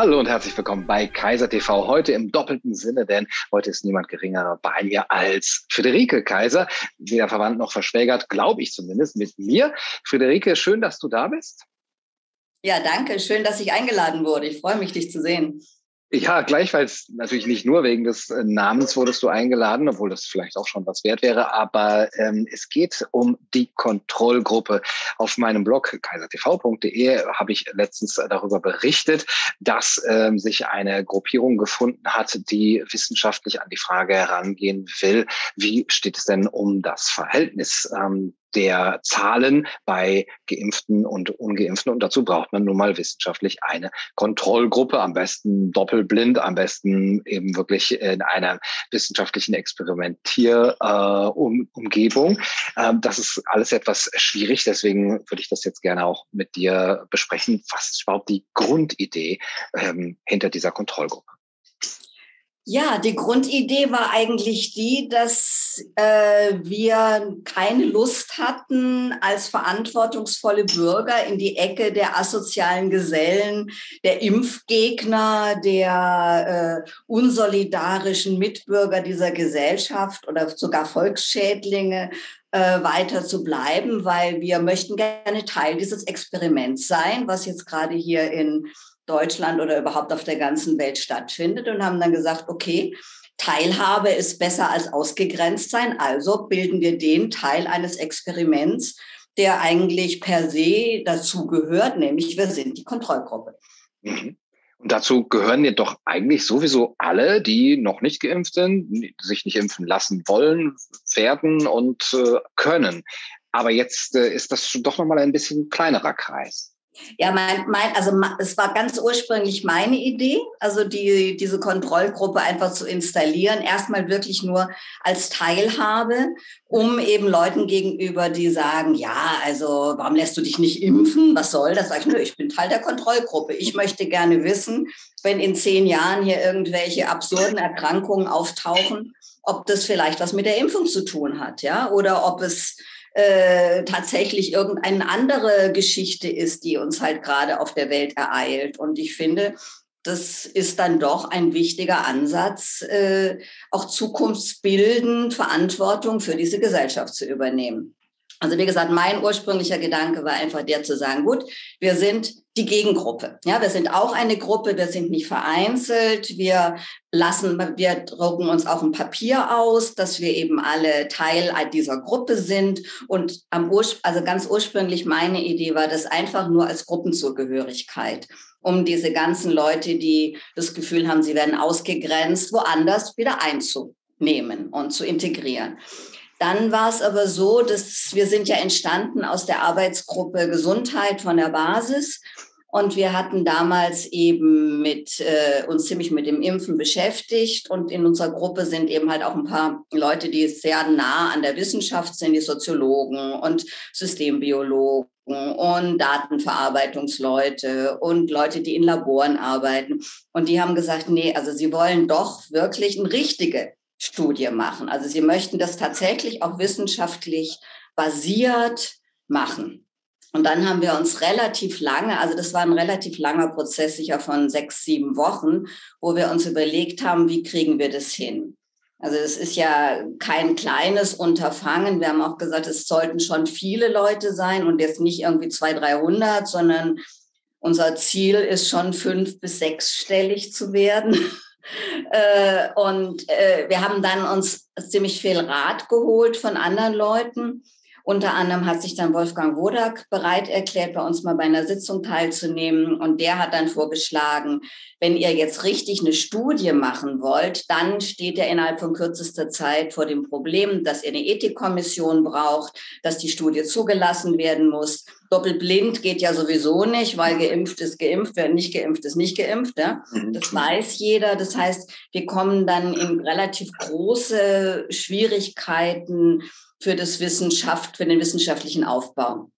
Hallo und herzlich willkommen bei Kaiser TV. Heute im doppelten Sinne, denn heute ist niemand geringerer bei mir als Friederike Kaiser, weder verwandt noch verschwägert, glaube ich zumindest, mit mir. Friederike, schön, dass du da bist. Ja, danke. Schön, dass ich eingeladen wurde. Ich freue mich, dich zu sehen. Ja, gleichfalls natürlich nicht nur wegen des äh, Namens wurdest du eingeladen, obwohl das vielleicht auch schon was wert wäre, aber ähm, es geht um die Kontrollgruppe. Auf meinem Blog kaisertv.de habe ich letztens darüber berichtet, dass ähm, sich eine Gruppierung gefunden hat, die wissenschaftlich an die Frage herangehen will, wie steht es denn um das Verhältnis ähm, der Zahlen bei Geimpften und Ungeimpften. Und dazu braucht man nun mal wissenschaftlich eine Kontrollgruppe, am besten doppelblind, am besten eben wirklich in einer wissenschaftlichen Experimentierumgebung. Äh, ähm, das ist alles etwas schwierig, deswegen würde ich das jetzt gerne auch mit dir besprechen. Was ist überhaupt die Grundidee ähm, hinter dieser Kontrollgruppe? Ja, die Grundidee war eigentlich die, dass äh, wir keine Lust hatten, als verantwortungsvolle Bürger in die Ecke der asozialen Gesellen, der Impfgegner, der äh, unsolidarischen Mitbürger dieser Gesellschaft oder sogar Volksschädlinge äh, weiter zu bleiben, weil wir möchten gerne Teil dieses Experiments sein, was jetzt gerade hier in Deutschland oder überhaupt auf der ganzen Welt stattfindet und haben dann gesagt, okay, Teilhabe ist besser als ausgegrenzt sein, also bilden wir den Teil eines Experiments, der eigentlich per se dazu gehört, nämlich wir sind die Kontrollgruppe. Mhm. Und dazu gehören ja doch eigentlich sowieso alle, die noch nicht geimpft sind, sich nicht impfen lassen wollen, werden und äh, können. Aber jetzt äh, ist das doch nochmal ein bisschen kleinerer Kreis. Ja, mein, mein, also es war ganz ursprünglich meine Idee, also die, diese Kontrollgruppe einfach zu installieren, erstmal wirklich nur als Teilhabe, um eben Leuten gegenüber, die sagen, ja, also warum lässt du dich nicht impfen? Was soll das? Sag ich, nö, ich bin Teil der Kontrollgruppe. Ich möchte gerne wissen, wenn in zehn Jahren hier irgendwelche absurden Erkrankungen auftauchen, ob das vielleicht was mit der Impfung zu tun hat, ja, oder ob es äh, tatsächlich irgendeine andere Geschichte ist, die uns halt gerade auf der Welt ereilt. Und ich finde, das ist dann doch ein wichtiger Ansatz, äh, auch zukunftsbildend Verantwortung für diese Gesellschaft zu übernehmen. Also wie gesagt, mein ursprünglicher Gedanke war einfach der zu sagen, gut, wir sind die Gegengruppe. Ja, wir sind auch eine Gruppe, wir sind nicht vereinzelt. Wir lassen, wir drucken uns auf ein Papier aus, dass wir eben alle Teil dieser Gruppe sind. Und am Ur also ganz ursprünglich meine Idee war das einfach nur als Gruppenzugehörigkeit, um diese ganzen Leute, die das Gefühl haben, sie werden ausgegrenzt, woanders wieder einzunehmen und zu integrieren. Dann war es aber so, dass wir sind ja entstanden aus der Arbeitsgruppe Gesundheit von der Basis. Und wir hatten damals eben mit äh, uns ziemlich mit dem Impfen beschäftigt. Und in unserer Gruppe sind eben halt auch ein paar Leute, die sehr nah an der Wissenschaft sind, die Soziologen und Systembiologen und Datenverarbeitungsleute und Leute, die in Laboren arbeiten. Und die haben gesagt, nee, also sie wollen doch wirklich eine richtige Studie machen. Also sie möchten das tatsächlich auch wissenschaftlich basiert machen. Und dann haben wir uns relativ lange, also das war ein relativ langer Prozess, sicher von sechs, sieben Wochen, wo wir uns überlegt haben, wie kriegen wir das hin? Also es ist ja kein kleines Unterfangen. Wir haben auch gesagt, es sollten schon viele Leute sein und jetzt nicht irgendwie zwei, 300, sondern unser Ziel ist schon fünf bis sechsstellig zu werden. Äh, und äh, wir haben dann uns ziemlich viel Rat geholt von anderen Leuten. Unter anderem hat sich dann Wolfgang Wodak bereit erklärt, bei uns mal bei einer Sitzung teilzunehmen. Und der hat dann vorgeschlagen, wenn ihr jetzt richtig eine Studie machen wollt, dann steht er innerhalb von kürzester Zeit vor dem Problem, dass ihr eine Ethikkommission braucht, dass die Studie zugelassen werden muss. Doppelblind geht ja sowieso nicht, weil geimpft ist geimpft, wer nicht geimpft ist nicht geimpft. Mhm. Das weiß jeder. Das heißt, wir kommen dann in relativ große Schwierigkeiten, für das Wissenschaft, für den wissenschaftlichen Aufbau.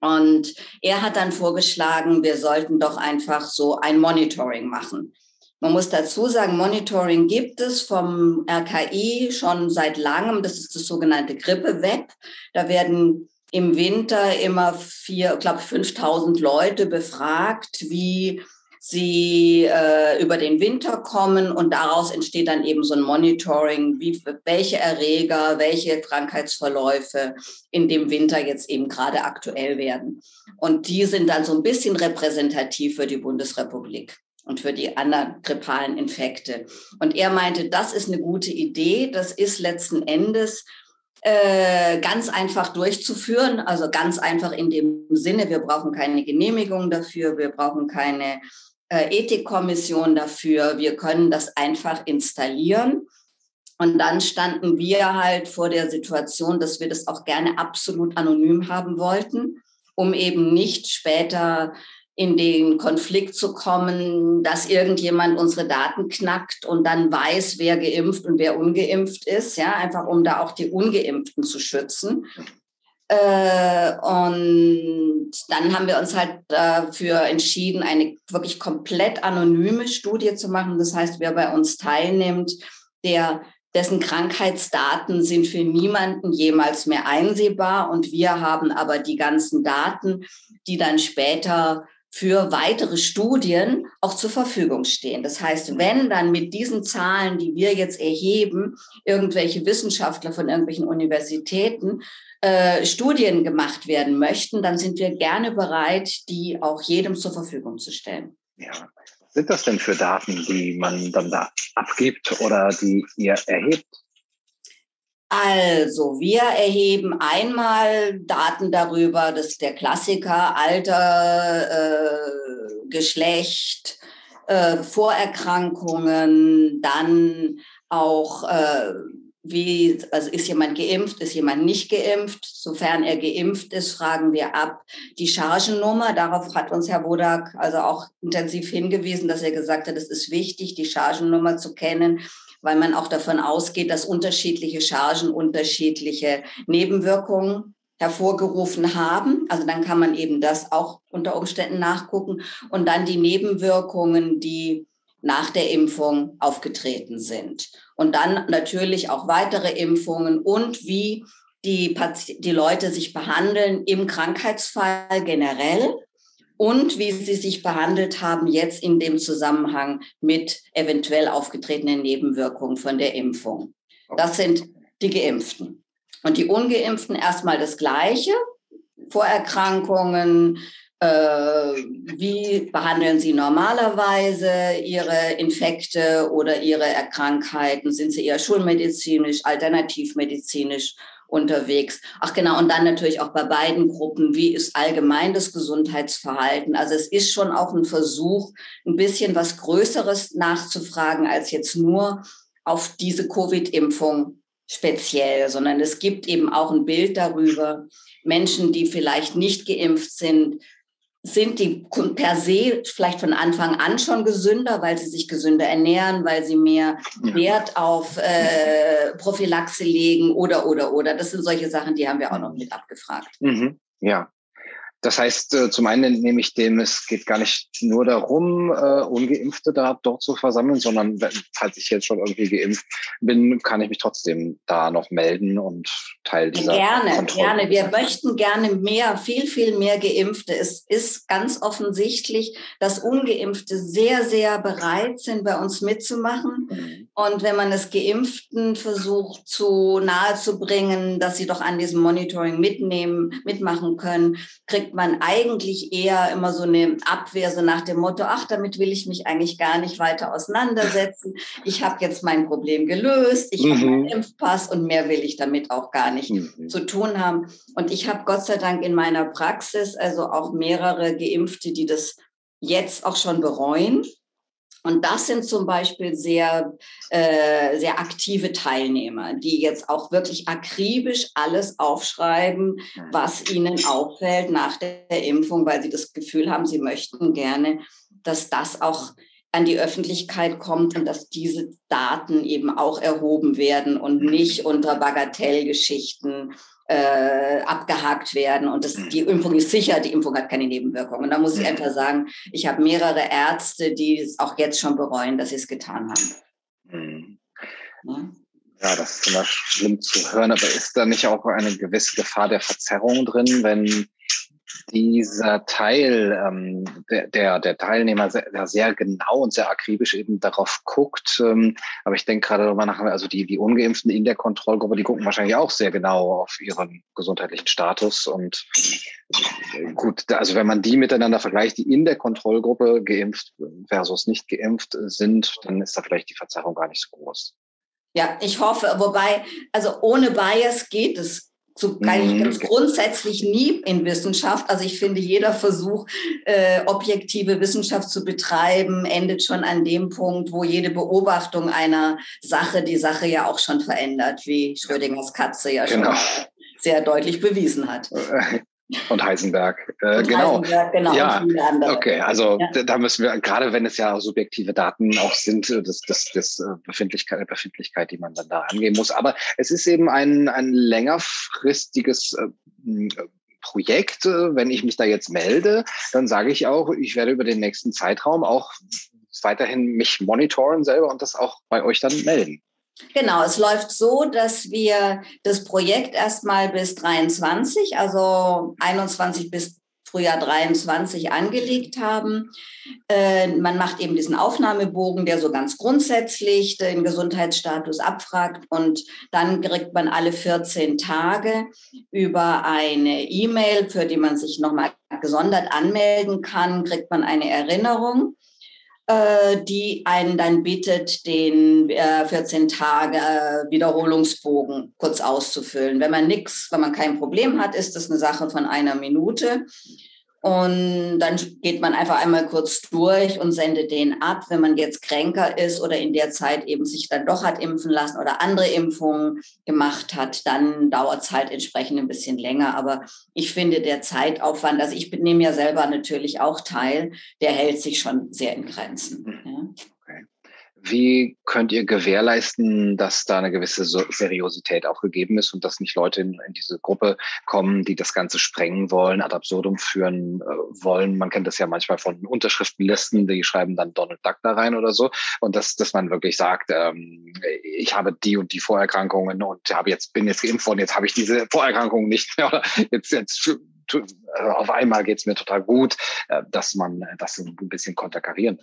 Und er hat dann vorgeschlagen, wir sollten doch einfach so ein Monitoring machen. Man muss dazu sagen, Monitoring gibt es vom RKI schon seit langem. Das ist das sogenannte Grippe-Web. Da werden im Winter immer vier, glaube 5000 Leute befragt, wie sie äh, über den Winter kommen und daraus entsteht dann eben so ein Monitoring, wie, welche Erreger, welche Krankheitsverläufe in dem Winter jetzt eben gerade aktuell werden. Und die sind dann so ein bisschen repräsentativ für die Bundesrepublik und für die anderen grippalen Infekte. Und er meinte, das ist eine gute Idee. Das ist letzten Endes äh, ganz einfach durchzuführen. Also ganz einfach in dem Sinne, wir brauchen keine Genehmigung dafür, wir brauchen keine äh, Ethikkommission dafür. Wir können das einfach installieren. Und dann standen wir halt vor der Situation, dass wir das auch gerne absolut anonym haben wollten, um eben nicht später in den Konflikt zu kommen, dass irgendjemand unsere Daten knackt und dann weiß, wer geimpft und wer ungeimpft ist, ja, einfach um da auch die Ungeimpften zu schützen. Äh, und dann haben wir uns halt dafür entschieden, eine wirklich komplett anonyme Studie zu machen. Das heißt, wer bei uns teilnimmt, der dessen Krankheitsdaten sind für niemanden jemals mehr einsehbar und wir haben aber die ganzen Daten, die dann später für weitere Studien auch zur Verfügung stehen. Das heißt, wenn dann mit diesen Zahlen, die wir jetzt erheben, irgendwelche Wissenschaftler von irgendwelchen Universitäten äh, Studien gemacht werden möchten, dann sind wir gerne bereit, die auch jedem zur Verfügung zu stellen. Ja. Sind das denn für Daten, die man dann da abgibt oder die ihr erhebt? Also, wir erheben einmal Daten darüber, dass der Klassiker Alter, äh, Geschlecht, äh, Vorerkrankungen, dann auch äh, wie, also ist jemand geimpft, ist jemand nicht geimpft? Sofern er geimpft ist, fragen wir ab die Chargennummer. Darauf hat uns Herr Wodak also auch intensiv hingewiesen, dass er gesagt hat, es ist wichtig, die Chargennummer zu kennen, weil man auch davon ausgeht, dass unterschiedliche Chargen unterschiedliche Nebenwirkungen hervorgerufen haben. Also dann kann man eben das auch unter Umständen nachgucken und dann die Nebenwirkungen, die nach der Impfung aufgetreten sind. Und dann natürlich auch weitere Impfungen und wie die, die Leute sich behandeln im Krankheitsfall generell und wie sie sich behandelt haben jetzt in dem Zusammenhang mit eventuell aufgetretenen Nebenwirkungen von der Impfung. Das sind die Geimpften. Und die Ungeimpften erstmal das Gleiche. Vorerkrankungen, wie behandeln Sie normalerweise Ihre Infekte oder Ihre Krankheiten? Sind Sie eher schulmedizinisch, alternativmedizinisch unterwegs? Ach genau, und dann natürlich auch bei beiden Gruppen, wie ist allgemein das Gesundheitsverhalten? Also es ist schon auch ein Versuch, ein bisschen was Größeres nachzufragen als jetzt nur auf diese Covid-Impfung speziell, sondern es gibt eben auch ein Bild darüber, Menschen, die vielleicht nicht geimpft sind, sind die per se vielleicht von Anfang an schon gesünder, weil sie sich gesünder ernähren, weil sie mehr Wert auf äh, Prophylaxe legen oder, oder, oder. Das sind solche Sachen, die haben wir auch noch mit abgefragt. Mhm. Ja, das heißt, äh, zum einen nehme ich dem, es geht gar nicht nur darum, äh, Ungeimpfte da dort zu versammeln, sondern falls ich jetzt schon irgendwie geimpft bin, kann ich mich trotzdem da noch melden und Teil dieser Gerne, Kontrolle gerne. Wir möchten gerne mehr, viel, viel mehr Geimpfte. Es ist ganz offensichtlich, dass Ungeimpfte sehr, sehr bereit sind, bei uns mitzumachen. Mhm. Und wenn man es Geimpften versucht zu nahe zu bringen, dass sie doch an diesem Monitoring mitnehmen, mitmachen können, kriegt man eigentlich eher immer so eine Abwehr, so nach dem Motto, ach, damit will ich mich eigentlich gar nicht weiter auseinandersetzen. Ich habe jetzt mein Problem gelöst, ich mhm. habe einen Impfpass und mehr will ich damit auch gar nicht mhm. zu tun haben. Und ich habe Gott sei Dank in meiner Praxis also auch mehrere Geimpfte, die das jetzt auch schon bereuen und das sind zum Beispiel sehr, äh, sehr aktive Teilnehmer, die jetzt auch wirklich akribisch alles aufschreiben, was ihnen auffällt nach der Impfung, weil sie das Gefühl haben, sie möchten gerne, dass das auch an die Öffentlichkeit kommt und dass diese Daten eben auch erhoben werden und nicht unter Bagatellgeschichten äh, abgehakt werden. Und das, die Impfung ist sicher, die Impfung hat keine Nebenwirkungen. Und da muss ich einfach sagen, ich habe mehrere Ärzte, die es auch jetzt schon bereuen, dass sie es getan haben. Mhm. Ja? ja, das ist immer schlimm zu hören, aber ist da nicht auch eine gewisse Gefahr der Verzerrung drin, wenn dieser Teil, ähm, der, der, der Teilnehmer sehr, sehr genau und sehr akribisch eben darauf guckt. Ähm, aber ich denke gerade darüber nach, also die, die Ungeimpften in der Kontrollgruppe, die gucken wahrscheinlich auch sehr genau auf ihren gesundheitlichen Status. Und äh, gut, also wenn man die miteinander vergleicht, die in der Kontrollgruppe geimpft versus nicht geimpft sind, dann ist da vielleicht die Verzerrung gar nicht so groß. Ja, ich hoffe, wobei, also ohne Bias geht es so mhm. ganz grundsätzlich nie in Wissenschaft. Also ich finde, jeder Versuch, äh, objektive Wissenschaft zu betreiben, endet schon an dem Punkt, wo jede Beobachtung einer Sache die Sache ja auch schon verändert, wie Schrödingers Katze ja genau. schon sehr deutlich bewiesen hat. Und Heisenberg. Äh, und genau. Heisenberg, genau. Ja, okay. Also ja. da müssen wir, gerade wenn es ja subjektive Daten auch sind, äh, das, das, das äh, Befindlichkeit, Befindlichkeit, die man dann da angehen muss. Aber es ist eben ein, ein längerfristiges äh, Projekt. Wenn ich mich da jetzt melde, dann sage ich auch, ich werde über den nächsten Zeitraum auch weiterhin mich monitoren selber und das auch bei euch dann melden. Genau, es läuft so, dass wir das Projekt erstmal bis 23, also 21 bis Frühjahr 23 angelegt haben. Äh, man macht eben diesen Aufnahmebogen, der so ganz grundsätzlich den Gesundheitsstatus abfragt und dann kriegt man alle 14 Tage über eine E-Mail, für die man sich nochmal gesondert anmelden kann, kriegt man eine Erinnerung die einen dann bittet, den äh, 14 Tage äh, Wiederholungsbogen kurz auszufüllen. Wenn man nichts, wenn man kein Problem hat, ist das eine Sache von einer Minute. Und dann geht man einfach einmal kurz durch und sendet den ab. Wenn man jetzt kränker ist oder in der Zeit eben sich dann doch hat impfen lassen oder andere Impfungen gemacht hat, dann dauert es halt entsprechend ein bisschen länger. Aber ich finde, der Zeitaufwand, also ich nehme ja selber natürlich auch teil, der hält sich schon sehr in Grenzen. Ja. Wie könnt ihr gewährleisten, dass da eine gewisse Seriosität auch gegeben ist und dass nicht Leute in, in diese Gruppe kommen, die das Ganze sprengen wollen, ad absurdum führen äh, wollen? Man kennt das ja manchmal von Unterschriftenlisten, die schreiben dann Donald Duck da rein oder so. Und dass, dass man wirklich sagt, ähm, ich habe die und die Vorerkrankungen und habe jetzt, bin jetzt geimpft worden, jetzt habe ich diese Vorerkrankungen nicht mehr. Oder jetzt, jetzt äh, auf einmal geht's mir total gut, äh, dass man das ein bisschen konterkarieren.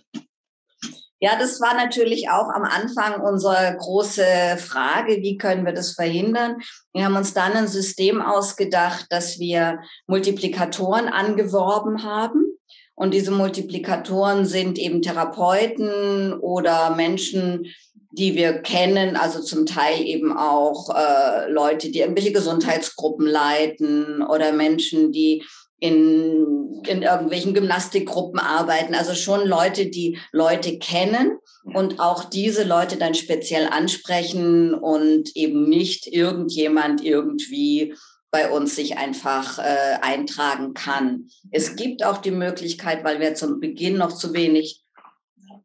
Ja, das war natürlich auch am Anfang unsere große Frage, wie können wir das verhindern? Wir haben uns dann ein System ausgedacht, dass wir Multiplikatoren angeworben haben. Und diese Multiplikatoren sind eben Therapeuten oder Menschen, die wir kennen, also zum Teil eben auch äh, Leute, die irgendwelche Gesundheitsgruppen leiten oder Menschen, die in, in irgendwelchen Gymnastikgruppen arbeiten. Also schon Leute, die Leute kennen und auch diese Leute dann speziell ansprechen und eben nicht irgendjemand irgendwie bei uns sich einfach äh, eintragen kann. Es gibt auch die Möglichkeit, weil wir zum Beginn noch zu wenig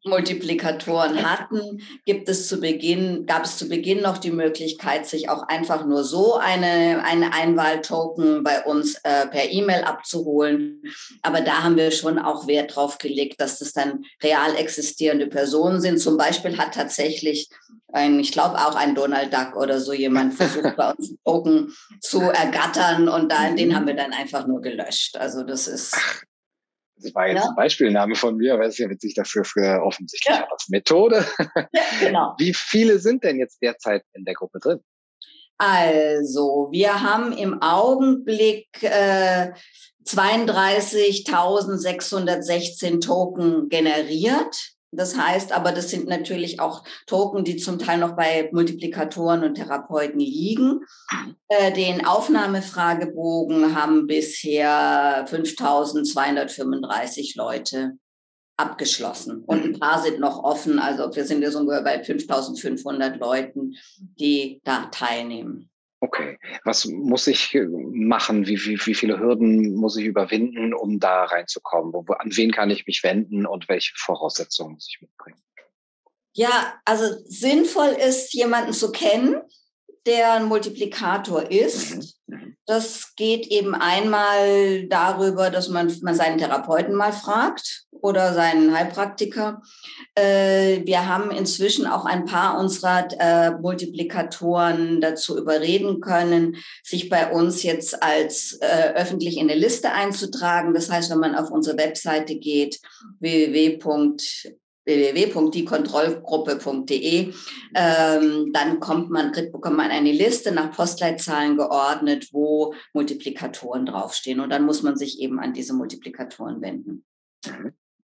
Multiplikatoren hatten, gibt es zu Beginn, gab es zu Beginn noch die Möglichkeit, sich auch einfach nur so eine, eine Einwahltoken bei uns äh, per E-Mail abzuholen. Aber da haben wir schon auch Wert drauf gelegt, dass das dann real existierende Personen sind. Zum Beispiel hat tatsächlich ein, ich glaube auch ein Donald Duck oder so jemand versucht bei uns Token zu ergattern und da, den haben wir dann einfach nur gelöscht. Also das ist das war jetzt ja. ein Beispielname von mir, aber es ist ja witzig, dass das für offensichtlich ja. als Methode. Ja, genau. Wie viele sind denn jetzt derzeit in der Gruppe drin? Also, wir haben im Augenblick äh, 32.616 Token generiert. Das heißt aber, das sind natürlich auch Token, die zum Teil noch bei Multiplikatoren und Therapeuten liegen. Äh, den Aufnahmefragebogen haben bisher 5235 Leute abgeschlossen und ein paar sind noch offen. Also wir sind jetzt ungefähr bei 5500 Leuten, die da teilnehmen. Okay. Was muss ich äh, machen? Wie, wie, wie viele Hürden muss ich überwinden, um da reinzukommen? Wo, an wen kann ich mich wenden und welche Voraussetzungen muss ich mitbringen? Ja, also sinnvoll ist, jemanden zu kennen, der ein Multiplikator ist. Mhm. mhm. Das geht eben einmal darüber, dass man, man seinen Therapeuten mal fragt oder seinen Heilpraktiker. Äh, wir haben inzwischen auch ein paar unserer äh, Multiplikatoren dazu überreden können, sich bei uns jetzt als äh, öffentlich in der Liste einzutragen. Das heißt, wenn man auf unsere Webseite geht, www www.diekontrollgruppe.de. Ähm, dann kommt man, kriegt, bekommt man eine Liste nach Postleitzahlen geordnet, wo Multiplikatoren draufstehen. Und dann muss man sich eben an diese Multiplikatoren wenden.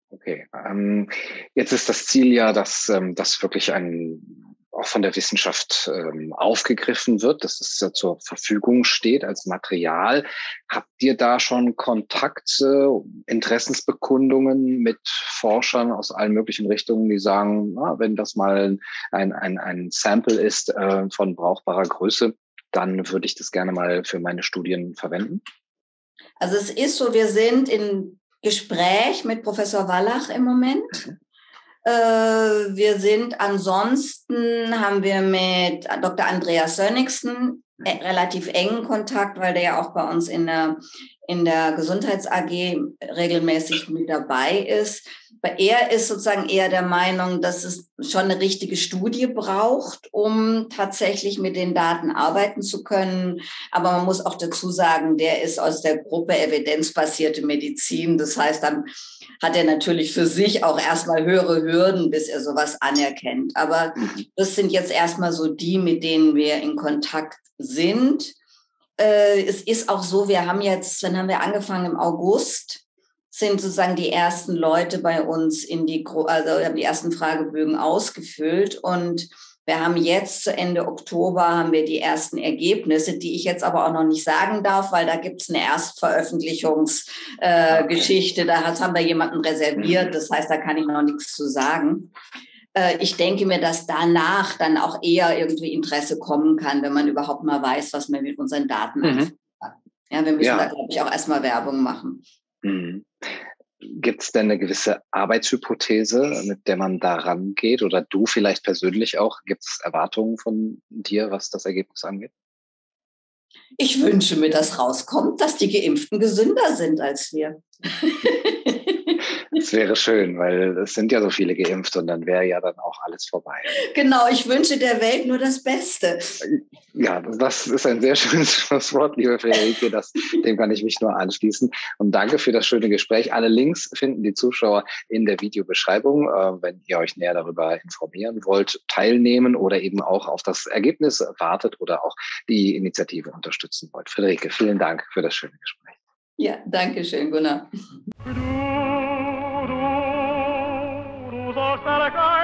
Okay. Ähm, jetzt ist das Ziel ja, dass ähm, das wirklich ein auch von der Wissenschaft ähm, aufgegriffen wird, dass es ja zur Verfügung steht als Material. Habt ihr da schon Kontakte, Interessensbekundungen mit Forschern aus allen möglichen Richtungen, die sagen, na, wenn das mal ein, ein, ein Sample ist äh, von brauchbarer Größe, dann würde ich das gerne mal für meine Studien verwenden? Also es ist so, wir sind in Gespräch mit Professor Wallach im Moment. Äh, wir sind ansonsten, haben wir mit Dr. Andreas Sönnigsen äh, relativ engen Kontakt, weil der ja auch bei uns in der, in der Gesundheits AG regelmäßig mit dabei ist. Er ist sozusagen eher der Meinung, dass es schon eine richtige Studie braucht, um tatsächlich mit den Daten arbeiten zu können. Aber man muss auch dazu sagen, der ist aus der Gruppe evidenzbasierte Medizin. Das heißt, dann hat er natürlich für sich auch erstmal höhere Hürden, bis er sowas anerkennt. Aber mhm. das sind jetzt erstmal so die, mit denen wir in Kontakt sind. Äh, es ist auch so, wir haben jetzt, dann haben wir angefangen im August, sind sozusagen die ersten Leute bei uns in die, also haben die ersten Fragebögen ausgefüllt und wir haben jetzt zu Ende Oktober haben wir die ersten Ergebnisse, die ich jetzt aber auch noch nicht sagen darf, weil da gibt es eine Erstveröffentlichungsgeschichte. Äh, da haben wir jemanden reserviert. Mhm. Das heißt, da kann ich noch nichts zu sagen. Äh, ich denke mir, dass danach dann auch eher irgendwie Interesse kommen kann, wenn man überhaupt mal weiß, was man mit unseren Daten mhm. hat. Ja, wir müssen ja. da, glaube ich, auch erstmal Werbung machen. Mhm. Gibt es denn eine gewisse Arbeitshypothese, mit der man da rangeht oder du vielleicht persönlich auch? Gibt es Erwartungen von dir, was das Ergebnis angeht? Ich wünsche mir, dass rauskommt, dass die Geimpften gesünder sind als wir. Das wäre schön, weil es sind ja so viele geimpft und dann wäre ja dann auch alles vorbei. Genau, ich wünsche der Welt nur das Beste. Ja, das ist ein sehr schönes Schlusswort, liebe Friederike. Das, dem kann ich mich nur anschließen. Und danke für das schöne Gespräch. Alle Links finden die Zuschauer in der Videobeschreibung. Äh, wenn ihr euch näher darüber informieren wollt, teilnehmen oder eben auch auf das Ergebnis wartet oder auch die Initiative unterstützen wollt. Friederike, vielen Dank für das schöne Gespräch. Ja, danke schön, Gunnar. Para acá.